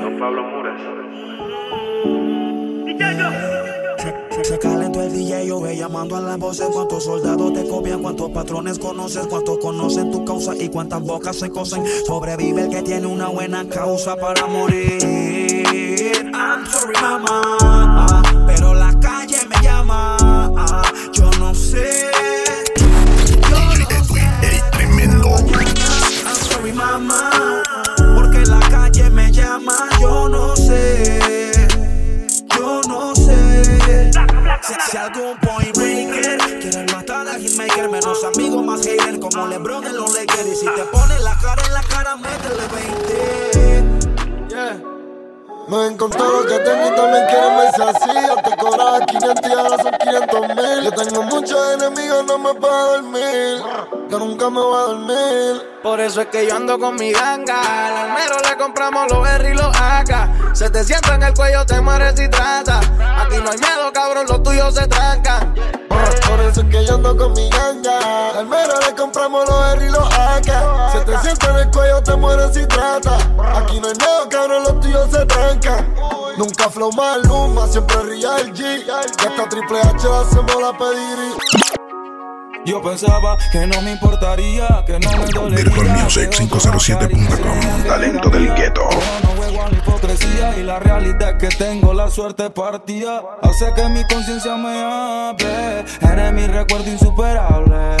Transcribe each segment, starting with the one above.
Don Pablo Muras. Se calentó el DJ, yo ve llamando a las voces. Cuántos soldados te copian, cuántos patrones conoces, cuántos conocen tu causa y cuántas bocas se cosen. Sobrevive el que tiene una buena causa para morir. I'm sorry, mamá, pero la calle me llama. Yo no sé. Me encontré lo que tengo y también quieren verse así. Te cobraba 500 y ahora son 500 mil. Yo tengo muchos enemigos, no me puedo dormir. Yo nunca me voy a dormir. Por eso es que yo ando con mi ganga. Al almero le compramos los R y los AK. Se te sienta en el cuello, te mueres si trata. Aquí no hay miedo, cabrón, los tuyos se trancan. Por eso es que yo ando con mi ganga. Al mero le compramos los R y los AK. Se te sienta en el cuello, te mueres si trata. Aquí no hay nada, cabrón, los tuyos se trancan. Nunca flow maluma, siempre real G. Y hasta Triple H hacemos la pedir. Yo pensaba que no me importaría, que no me dolería. VirtualMusic507.com, talento del gueto. Yo no juego a la hipocresía y la realidad es que tengo la suerte partida. Hace que mi conciencia me hable. Eres mi recuerdo insuperable.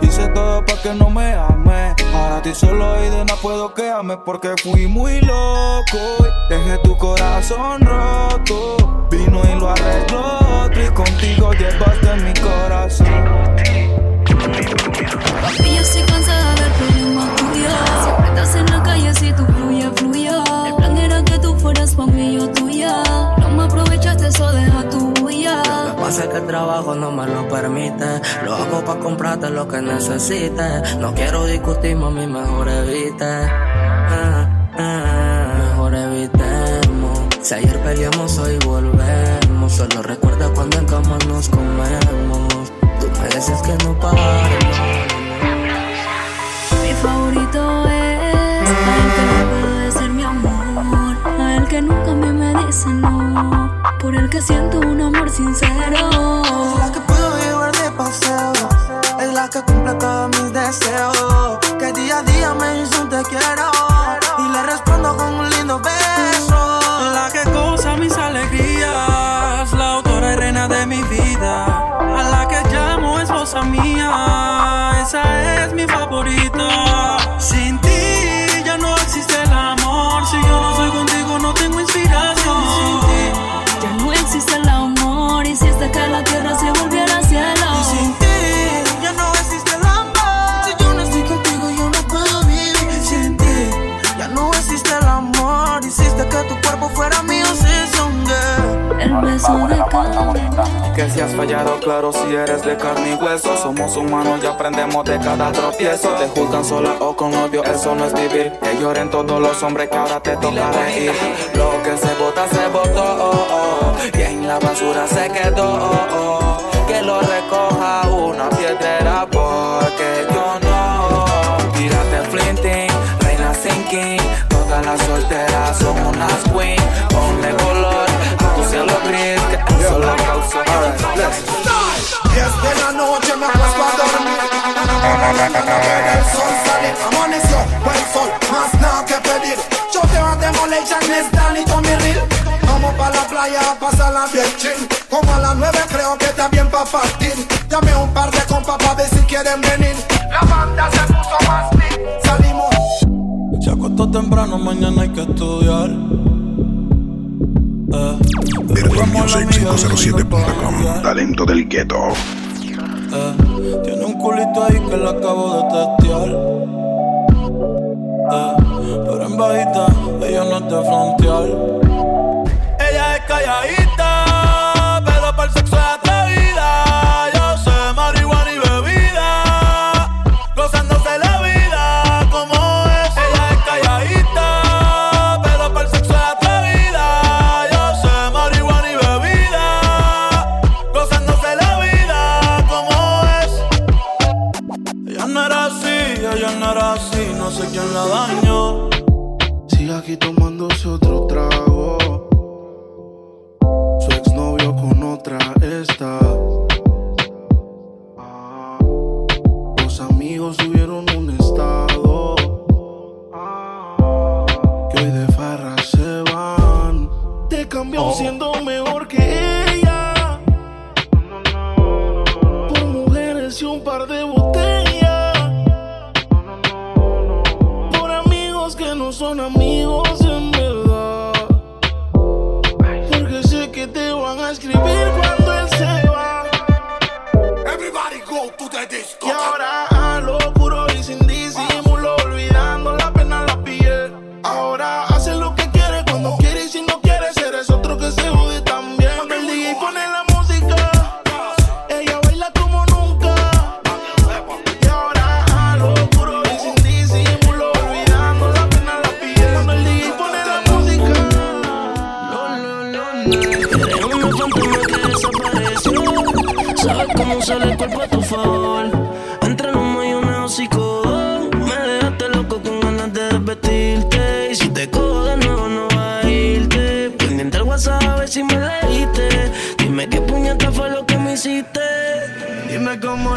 Hice todo para que no me ame. Ahora estoy solo y de nada puedo quedarme porque fui muy loco. y Dejé tu corazón roto. Vino y lo arregló otro y contigo llevaste mi corazón. Y yo estoy cansada del problema tuyo. Siempre estás en la calle si tú fluye, fluyo. El plan era que tú fueras pa' mí, yo tuya. No me aprovechaste, eso deja tu huella. Lo que pasa es que el trabajo no me lo permite. Lo hago pa' comprarte lo que necesites. No quiero discutir, mami, mejor evite. Ah, ah. Si ayer peleamos, hoy volvemos. Solo recuerda cuando en cama nos comemos. Tú me dices que no paremos. Mi favorito es el que no puede ser mi amor. A el que nunca me dice no. Por el que siento un amor sincero. Que si has fallado, claro, si eres de carne y hueso. Somos humanos y aprendemos de cada tropiezo. Te juzgan sola o con odio, eso no es vivir. Que lloren todos los hombres que ahora te toca reír. Lo que se bota, se botó. oh, oh. Y en la basura se quedó. oh, oh. Que lo recoja una piedrera porque yo no. Tírate flinting, reina sinking. Todas las solteras son unas queen. Ponle color a tu cielo gris, que eso la causó. Diez de la noche me acuesto a dormir. El sol sale, amaneció, el sol, más nada que pedir. Yo te voy a demoler, James, Danny, Tommy Real. Vamos pa' la playa a pasarla bien chill. Como a las nueve creo que está bien pa' partir. Llamé a un par de compas pa' ver si quieren venir. La banda se puso más big. Salimos. Se acostó temprano, mañana hay que estudiar. Eh, VirtualMusic507.com, talento del gueto. eh, tiene un culito ahí que la acabo de testear. Eh, pero en bajita, ella no es de frontear. Ella es calladita, pero para el sexo es atrevida. Su exnovio Sale el cuerpo a tu favor. Entre los mayonnaise y codo. Me dejaste loco con ganas de desvestirte. Y si te cojo de nuevo, no va a irte. Pendiente al WhatsApp a ver si me leíste. Dime qué puñeta fue lo que me hiciste. Dime cómo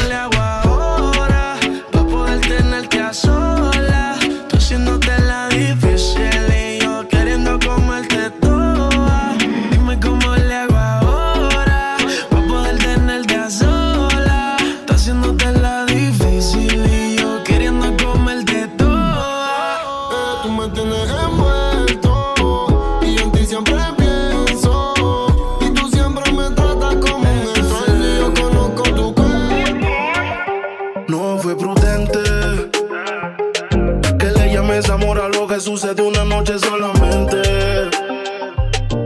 solamente.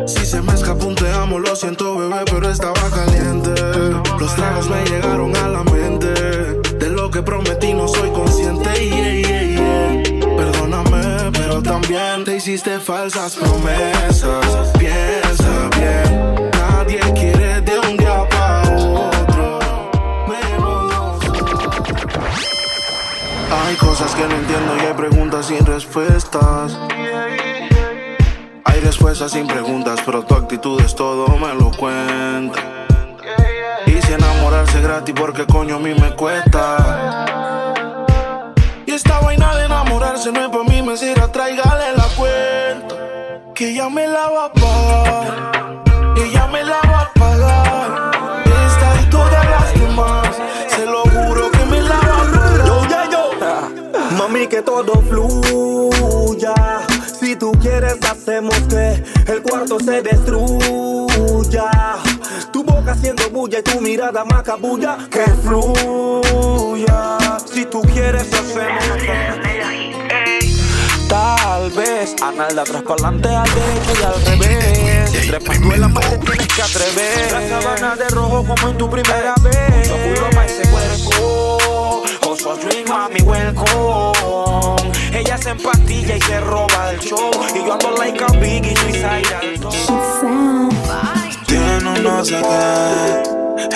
Si se me escapó un te amo, lo siento, bebé, pero estaba caliente. Los tragos me llegaron a la mente. De lo que prometí no soy consciente. yeah, yeah, yeah. Perdóname, pero también te hiciste falsas promesas. Piensa bien, nadie quiere de un día para otro. Menos. Hay cosas que no entiendo y hay preguntas sin respuestas. Respuestas sin preguntas, pero tu actitud es todo, me lo cuenta. Y si enamorarse gratis, porque coño a mí me cuesta. Y esta vaina de enamorarse no es para mí, me sirve, tráigale la cuenta. Que ella me la va a pagar. Ella me la va a pagar. Esta y todas las demás, se lo juro que me la va a pagar. Yo, ya, yo. Mami, que todo fluya. Si tú quieres, hacemos que el cuarto se destruya. Tu boca haciendo bulla y tu mirada macabulla. Que fluya. Si tú quieres, hacemos Tal vez Anal de atrás para adelante, al derecho y al revés Trepando en la parte tienes que atrever La sabana de rojo como en tu primera vez Yo juro pa' ese cuerpo Oso drink, mami, welcome Ella se empastilla y se roba del show Y yo ando like a biggie, suicidal Tiene un no sé qué.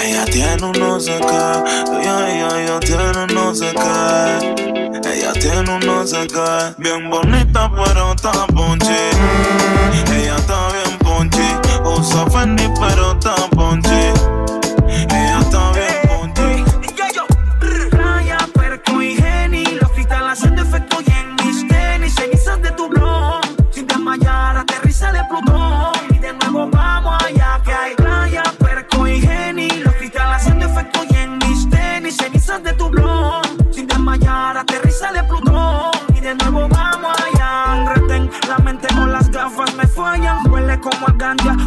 Ella tiene un no sé qué. Ella, ella, ella tiene un no sé qué. Ella tiene un no sé qué. Bien bonita, pero está ponchi. Ella está bien ponchi. Usa Fendi,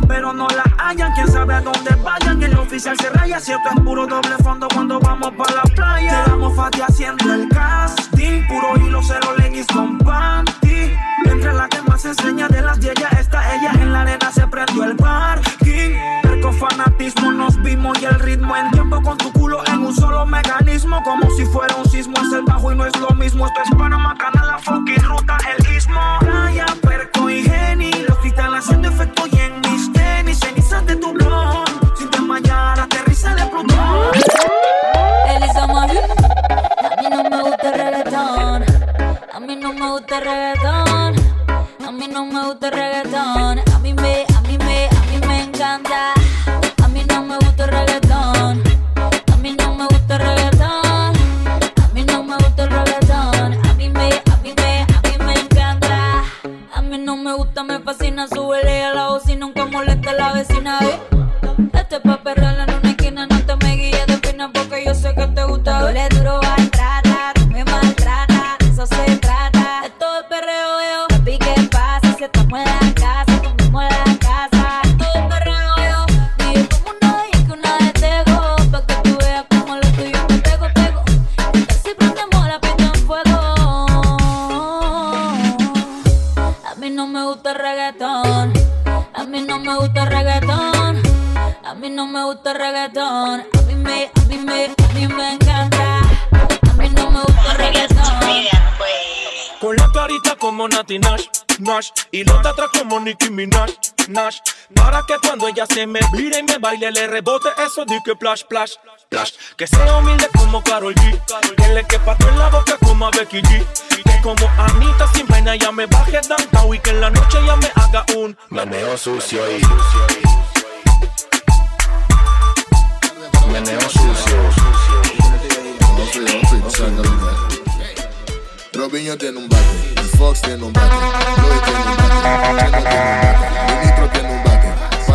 Pero no la hallan. Quién sabe a dónde vayan. El oficial se raya Si esto es puro doble fondo cuando vamos para la playa. Quedamos fati haciendo el casting Puro hilo, cero leggings con panty. Entre la que más enseña de las yeyas Está ella en la arena se prendió el parking. Perco fanatismo nos vimos y el ritmo En tiempo con tu culo en un solo mecanismo. Como si fuera un sismo es el bajo y no es lo mismo. Esto es Panamá, Canal, la fucking ruta, el istmo me gusta, me fascina. Súbele a la voz se me vire y me baile Le rebote eso de que plash, plash, plash Que sea humilde como Karol G. Que le quepa en la boca como a Becky G. Que como Anita sin vaina ya me baje downtown Y que en la noche ya me haga un Meneo sucio y Meneo sucio. Robinho tiene un bate, Fox tiene un bate, Louis tiene un bate, tiene un bate,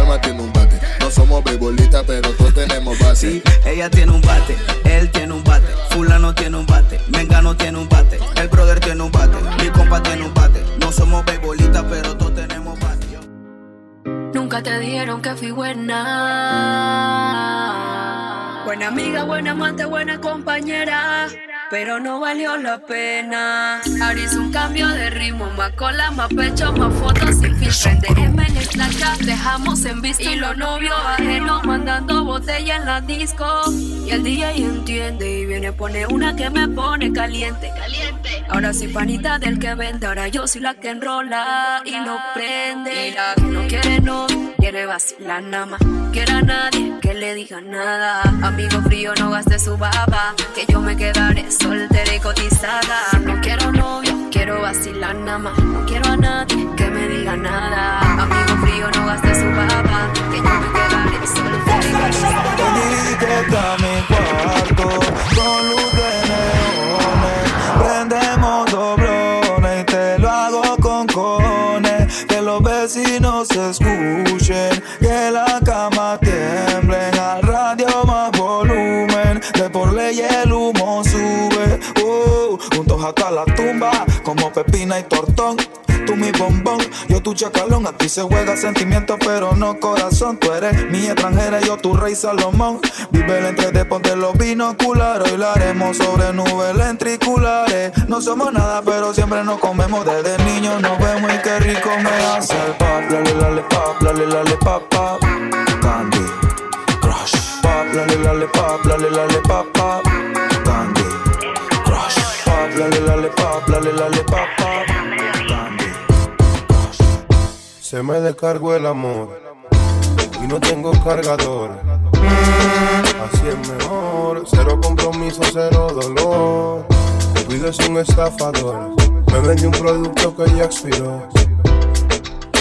bate, Palma tiene un bate. No somos beisbolistas, pero todos tenemos bate. Sí, ella tiene un bate, él tiene un bate, fulano tiene un bate, Mengano tiene un bate, el brother tiene un bate, mi compa tiene un bate. No somos beisbolistas, pero todos tenemos bate. Nunca te dijeron que fui buena. Buena amiga, buena amante, buena compañera. Pero no valió la pena. Ahora hice un cambio de ritmo, más cola, más pecho, más fotos sin filtro. DM en Snapchat, dejamos en visto. Y los novios ajenos mandando botella en la disco. Y el DJ entiende y viene pone una que me pone caliente. Caliente. Ahora soy panita del que vende, ahora yo soy la que enrola y lo prende. Y la que no quiere no quiere vacilar nada más. Quiere a nadie que le diga nada. Amigo frío, no gaste su baba. Que yo me quedaré soltera y cotizada. No quiero novio, quiero vacilar nada más. No quiero a nadie que me diga nada. Amigo frío, no gaste su baba. Que yo me quedaré soltera y cotizada. Mi cuarto con luz de neones. Prendemos doblones y te lo hago con cones. Que los vecinos escuchen, que la cama tu chacalón. Aquí se juega sentimiento, pero no corazón. Tú eres mi extranjera, yo tu rey Salomón. Vive el entre ponte los binoculares. Hoy lo haremos sobre nubes lentriculares. No somos nada, pero siempre nos comemos. Desde niños nos vemos y qué rico me hace el pop. Lale, lale, pop, lale, lale, pop, pop. Candy Crush. Pop, lale, lale, pop, lale, lale, pop, pop. Candy Crush. Pop, lale, lale, pop, lale, lale, pop, pop. Se me descargó el amor y no tengo cargador. Así es mejor, cero compromiso, cero dolor. Cuido es un estafador, me vende un producto que ya expiró.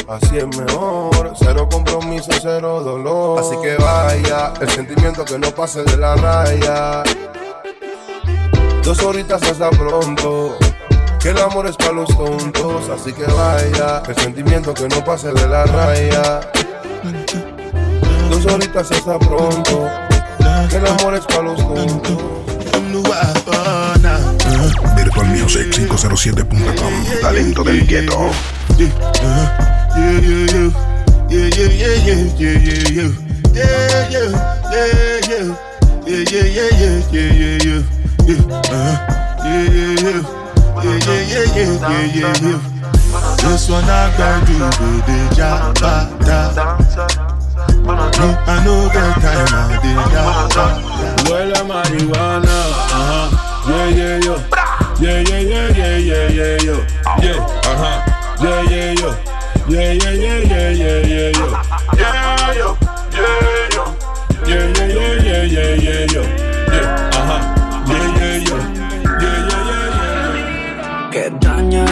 Así es mejor, cero compromiso, cero dolor. Así que vaya, el sentimiento que no pase de la raya. Dos horitas hasta pronto. Que el amor es para los tontos, así que vaya. El sentimiento que no pase de la raya. Dos horitas hasta pronto. Que el amor es para los tontos. VirtualMusic507.com Talento del gueto. Yeah, yeah, yeah. Yeah, yeah, yeah, yeah, yeah, yeah, yeah. Yeah, yeah, yeah, yeah. Yeah, yeah, yeah, yeah, yeah, yeah, yeah. Yeah, uh-huh. yeah, yeah, yeah. Yeah, yeah, yeah, yeah, yeah, yeah, yeah. This one I gotta do with the jabata. Me, I know get time I did that. Huele a marihuana, ajá, yeah, yeah, yo. Yeah, yeah, yeah, yeah, yeah, yeah, yo. Yeah, ajá, yeah, yeah, yo. Yeah, yeah, yeah, yeah, yeah, yeah, yo. Yeah, yo, yeah, yo. Yeah, yeah, yeah, yeah, yeah, yeah, yo. Yeah, ajá, yeah, yeah, yo. Yeah, yeah, yeah, yeah,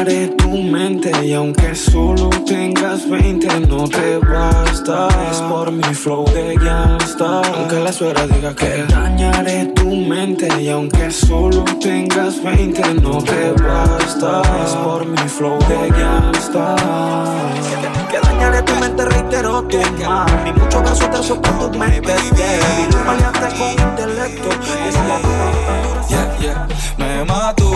Que dañaré tu mente y aunque solo tengas 20 no te basta. Es por mi flow de gangsta. Aunque la suegra diga que dañaré tu mente y aunque solo tengas 20 no te basta. Es por mi flow de gangsta. Que dañaré tu mente, reitero tu mal. Ni mucho beso te soporto tu mente. Un maleante con intelecto. Yeah, yeah, me mató.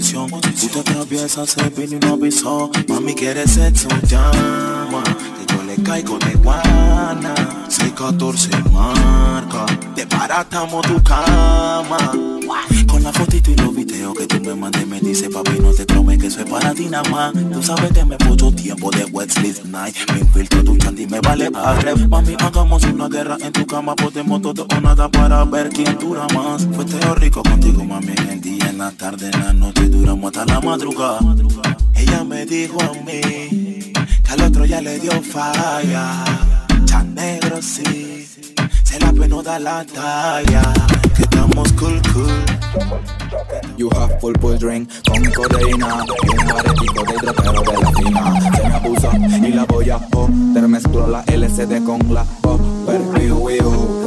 Tú te atraviesas, se vino y no avisó. Mami, quieres sexo, llama. Que yo le caigo de guana. 614 marca. Te baratamos tu cama. Que tú me mandes, me dice papi, no te trome que es para ti nada más. Tú sabes que me puso tiempo de wet night. Me infiltro tu chanti, me vale padre. Mami, hagamos una guerra en tu cama, podemos todo o nada para ver quién dura más. Fue teo rico contigo, mami, en el día, en la tarde, en la noche, duramos hasta la madrugada. Ella me dijo a mí que al otro ya le dio falla. Chan negro sí, se la pena da la talla. Que estamos cool, cool. You have full full drink con codeína y un baretico del rapero de la fina. Se me abusa y la voy a joder. Mezclo la LCD con la Upper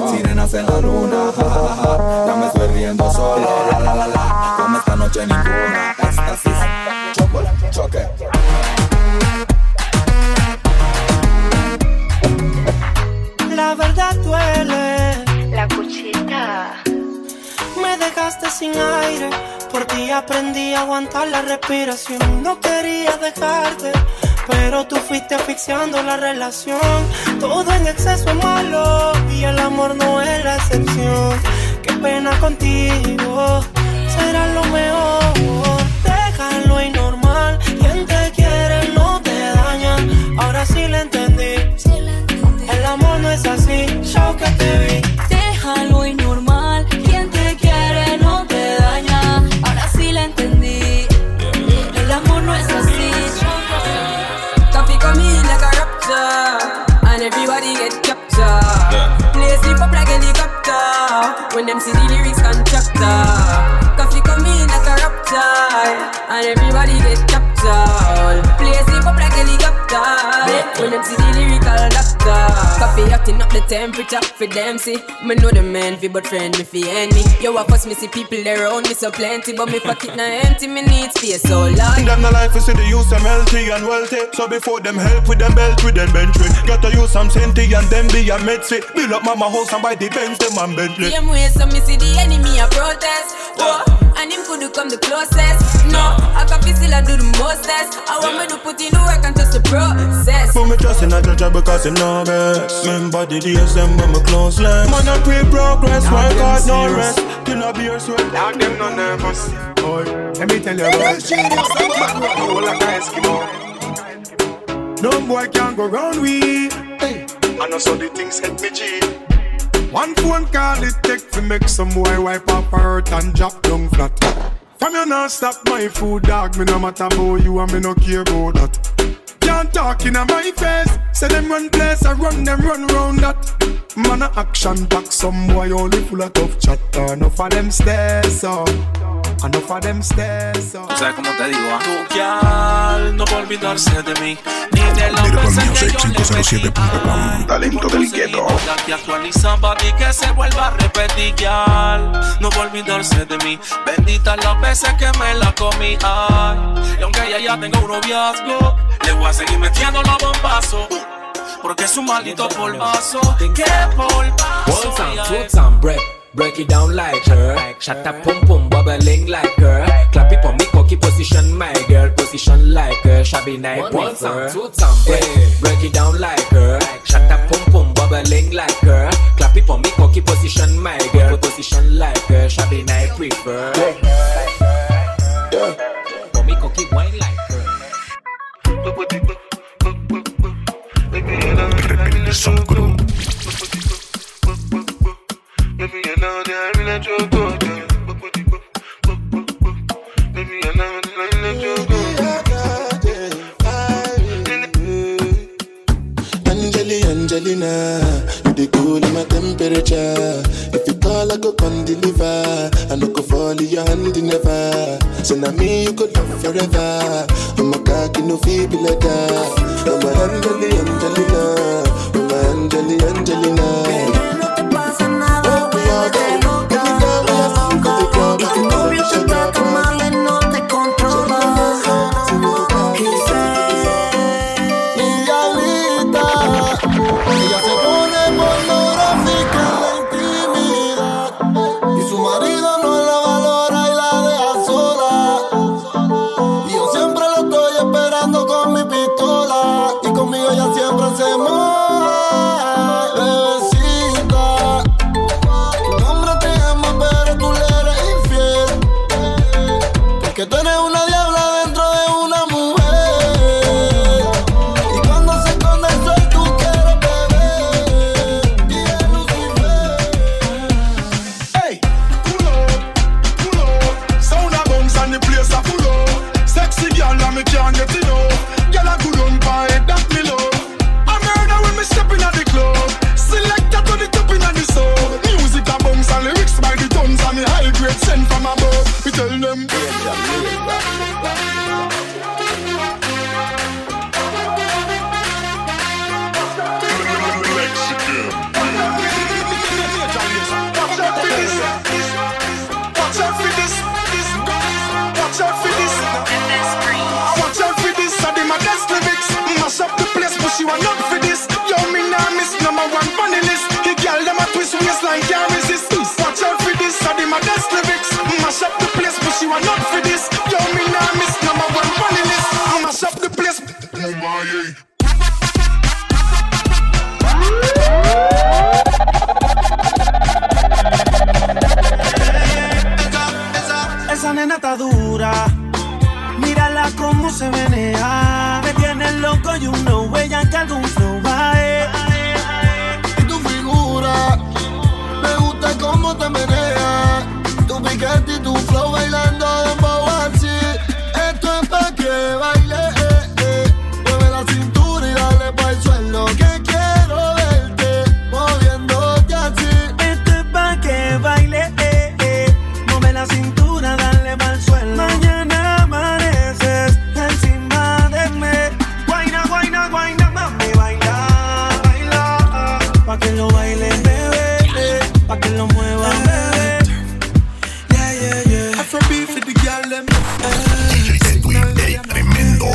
Sirenas en la luna, ja, ja, ja. Ya me estoy riendo solo, la la la la. Como esta noche ninguna, éxtasis, choque, choque. La verdad duele. Sin aire. Por ti aprendí a aguantar la respiración. No quería dejarte. Pero tú fuiste asfixiando la relación. Todo en exceso es malo. Y el amor no es la excepción. Qué pena contigo. Será lo mejor. Déjalo y normal. Quien te quiere no te daña. Ahora sí le entendí. El amor no es así. Yo que te vi. Coffee acting up the temperature for them see. Me know the man fi but friend me fi enemy. Yo, of course me see people there around me so plenty, but me pocket na empty. Me need space so large. Them no life is see the use them healthy and wealthy. So before them help with them belt with them bench with. Got to use some senti and them be a medsi. Build up mama house and buy the Benz them and Bentley. Same way, so me see the enemy a protest. Oh, and him could come the closest. No, I can feel still I do the mostest. I want me to put in the work and just the process. But me trust in a judge because him know best. Remember the days them when me close less. Man I pre progress, work hard no rest. Till a beer sweat. Now them no nervous. Boy, let me tell you about Whole like a Eskimo. No boy can go round we. I know so the things hit me G. One phone call it take to make some boy wipe up hurt and drop down flat. From you not stop my food dog, me no matter about you and me no care about that. Can't talk in my face, say them run place, I run them run round that. Man a action back, some boy only full of tough chatter. Enough of them stairs so, enough of them stairs so. Tú sabes cómo te digo, ah. Tu no va a olvidarse de mí, ni de la Virgo vez que Music yo le metí. 507.com. Talento del gueto. La que actualiza papi que se vuelva a repetir No va a olvidarse de mí Bendita las veces que me la comí ay Y aunque ella ya tenga un noviazgo Le voy a seguir metiendo los bombazos Porque es un maldito polvazo Que polvazo One Break it down like her. Shut up, pum pum, bubbling like her. Clap it for me, cocky position, my girl. Position like her. Shabby night, one time, two time. Break, it down like her. Shut up, pum pum, bubbling like her. Clap it for me, cocky position, my girl. Position like her. Shabby night, prefer. Yeah. Yeah. For me, cocky wine like her. Some group. Angelina, you the cool in my temperature. If you call, I go come deliver. I no go fall in your hand never. So now me you could love forever. I'm a cocky no feeble that. I'm a Angeli, Angelina, I'm a Angeli, Angelina. Oh Pa' que lo mueva, bebé. Yeah, yeah, yeah. Afrobeat for the girl them. DJ tremendo.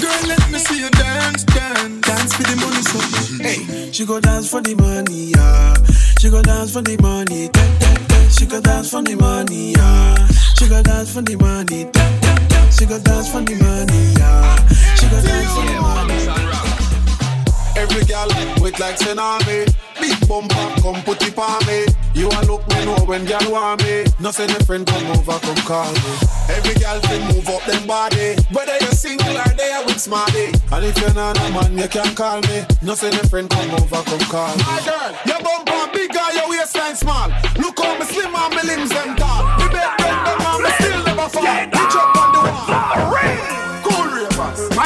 Girl, let me see you dance, dance. Dance for the money, so. Hey, she go dance for the money, yeah. She go dance for the money, da, da, da. She go dance for the money, yeah. She go dance for the money, da, da, da. She go dance for the money, yeah. She go dance for the money. Every girl with like tsunami. Big bumper, come put it on me. You a look me know when girl want me. No send a friend come over, come call me. Every girl can move up them body. Whether you're single or they are with smarty. And if you're not a man, you can call me. No send a friend come over, come call me. My girl, your bumper big or your waistline small. Look how me slim and me limbs them tall. Me bet them them and me still never fall.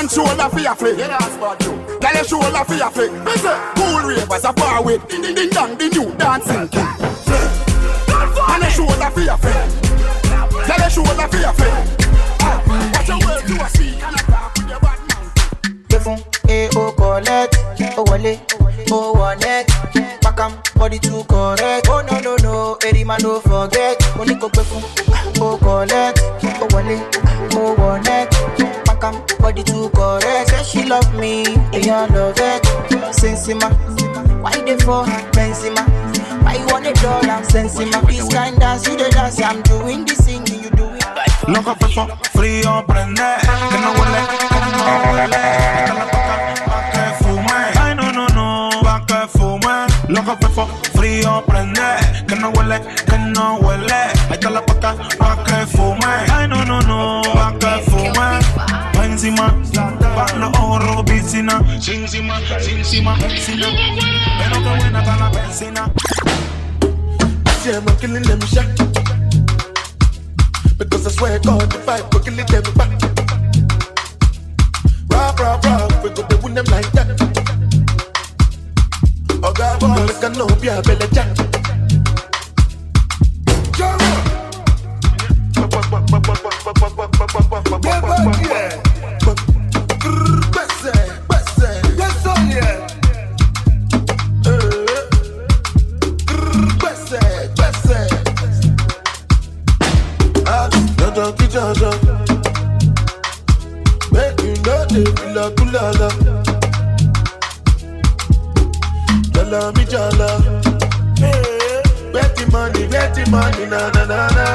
Ravers. Man shoulder for your flick. Yeah, that's bad too. Girl, your shoulder for your flick. Me say, cool ravers a bar with. Ding ding ding dong, the new dancing king. Flick. And your shoulder for your flick. Girl, your shoulder for your flick. Watch your words to a speak and a talk with your bad mouth. gbé fún e ó collect ó wọlé ó wọnẹ pakam body too correct oh no no no eh, erima no forget mo ní kó gbé fún ó collect body too correct. Say she love me èèyàn love it. Sensima why you dey for her benzema? Why you wan dey dull am sensima? This kind dance you dey dance i'm doing the singing you do it. Loco fefo, frío prende, que no huele, que no huele. Dale pa' acá, pa' que fume. Ay, no, no, no, pa' que fume. Loco fefo, frío prende, encima, piscina. Pero qué buena está la piscina. See, I'm killing them shot. Because I swear God, if fight, go kill it, them back. Rock, rock, rock, we go to win them like that. Oh, God, boy, look, know, be a belly jack. Make you know they feel kulala. Jala mi jala. Betty money, betty money, na na na na.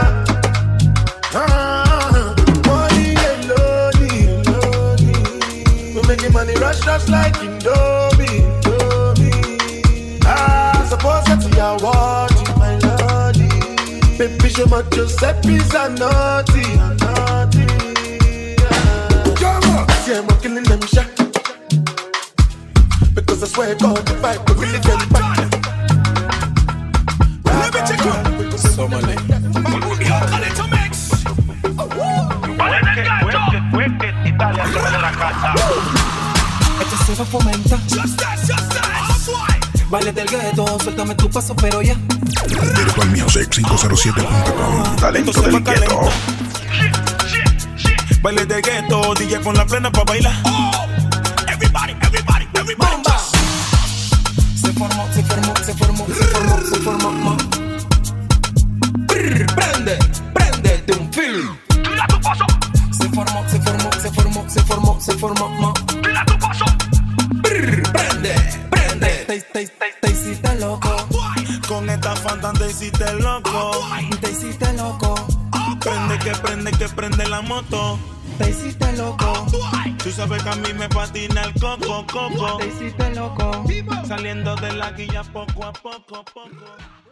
Ah, money money rush, rush like Indomie. Ah, suppose that you are watching my lordy. Baby, show my Giuseppe's a naughty, a naughty. Ah. See, I'm killing them shot. Because I swear God, if I could really get back. Let me check you. Somali. Esto se va a fomentar. Baile del gueto, suéltame tu paso, pero ya. Virtual Music 507.com. Talento del gueto. Baile de gueto, DJ con la plena pa' bailar. everybody, everybody, everybody. Se formó, se formó, se formó, se formó, se formó. ma. Brr, Prende, prende de un film. Se formó, se formó, se formó, se formó, se formó. ma. Brr, Prende, prende. Te, te, te, te hiciste loco. Con esta fanta te hiciste loco. Te hiciste loco. Prende que prende que prende la moto. Te hiciste loco. Tú sabes que a mí me patina el coco, coco. Te hiciste loco. Saliendo de la guilla poco a poco, poco.